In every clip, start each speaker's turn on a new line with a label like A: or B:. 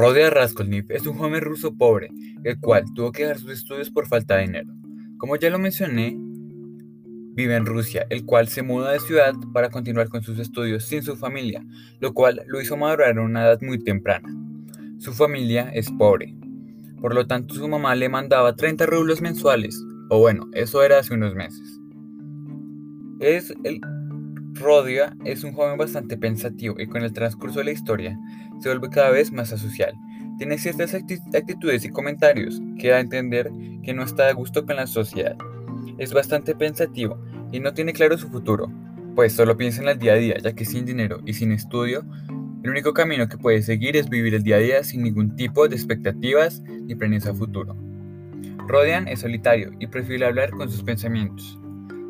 A: Rodia Raskolnikov es un joven ruso pobre, el cual tuvo que dejar sus estudios por falta de dinero. Como ya lo mencioné, vive en Rusia, el cual se muda de ciudad para continuar con sus estudios sin su familia, lo cual lo hizo madurar a una edad muy temprana. Su familia es pobre, por lo tanto su mamá le mandaba 30 rublos mensuales, o bueno, eso era hace unos meses. Es el Rodia es un joven bastante pensativo y con el transcurso de la historia se vuelve cada vez más asocial. Tiene ciertas actitudes y comentarios que da a entender que no está de gusto con la sociedad. Es bastante pensativo y no tiene claro su futuro, pues solo piensa en el día a día, ya que sin dinero y sin estudio, el único camino que puede seguir es vivir el día a día sin ningún tipo de expectativas ni planes a futuro. Rodian es solitario y prefiere hablar con sus pensamientos.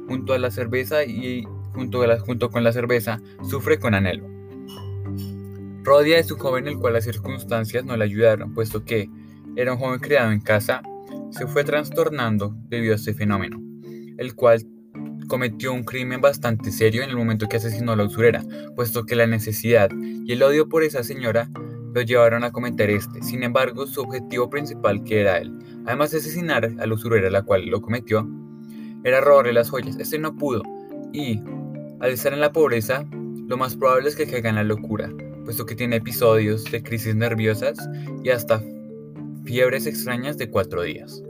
A: Junto a la cerveza y junto, con la cerveza, sufre con anhelo. Rodia es un joven el cual las circunstancias no le ayudaron, puesto que era un joven criado en casa, se fue trastornando debido a este fenómeno, el cual cometió un crimen bastante serio en el momento que asesinó a la usurera, puesto que la necesidad y el odio por esa señora lo llevaron a cometer este. Sin embargo, su objetivo principal, que era él, además de asesinar a la usurera, la cual lo cometió, era robarle las joyas. Este no pudo, y al estar en la pobreza, lo más probable es que caiga en la locura, puesto que tiene episodios de crisis nerviosas y hasta fiebres extrañas de cuatro días.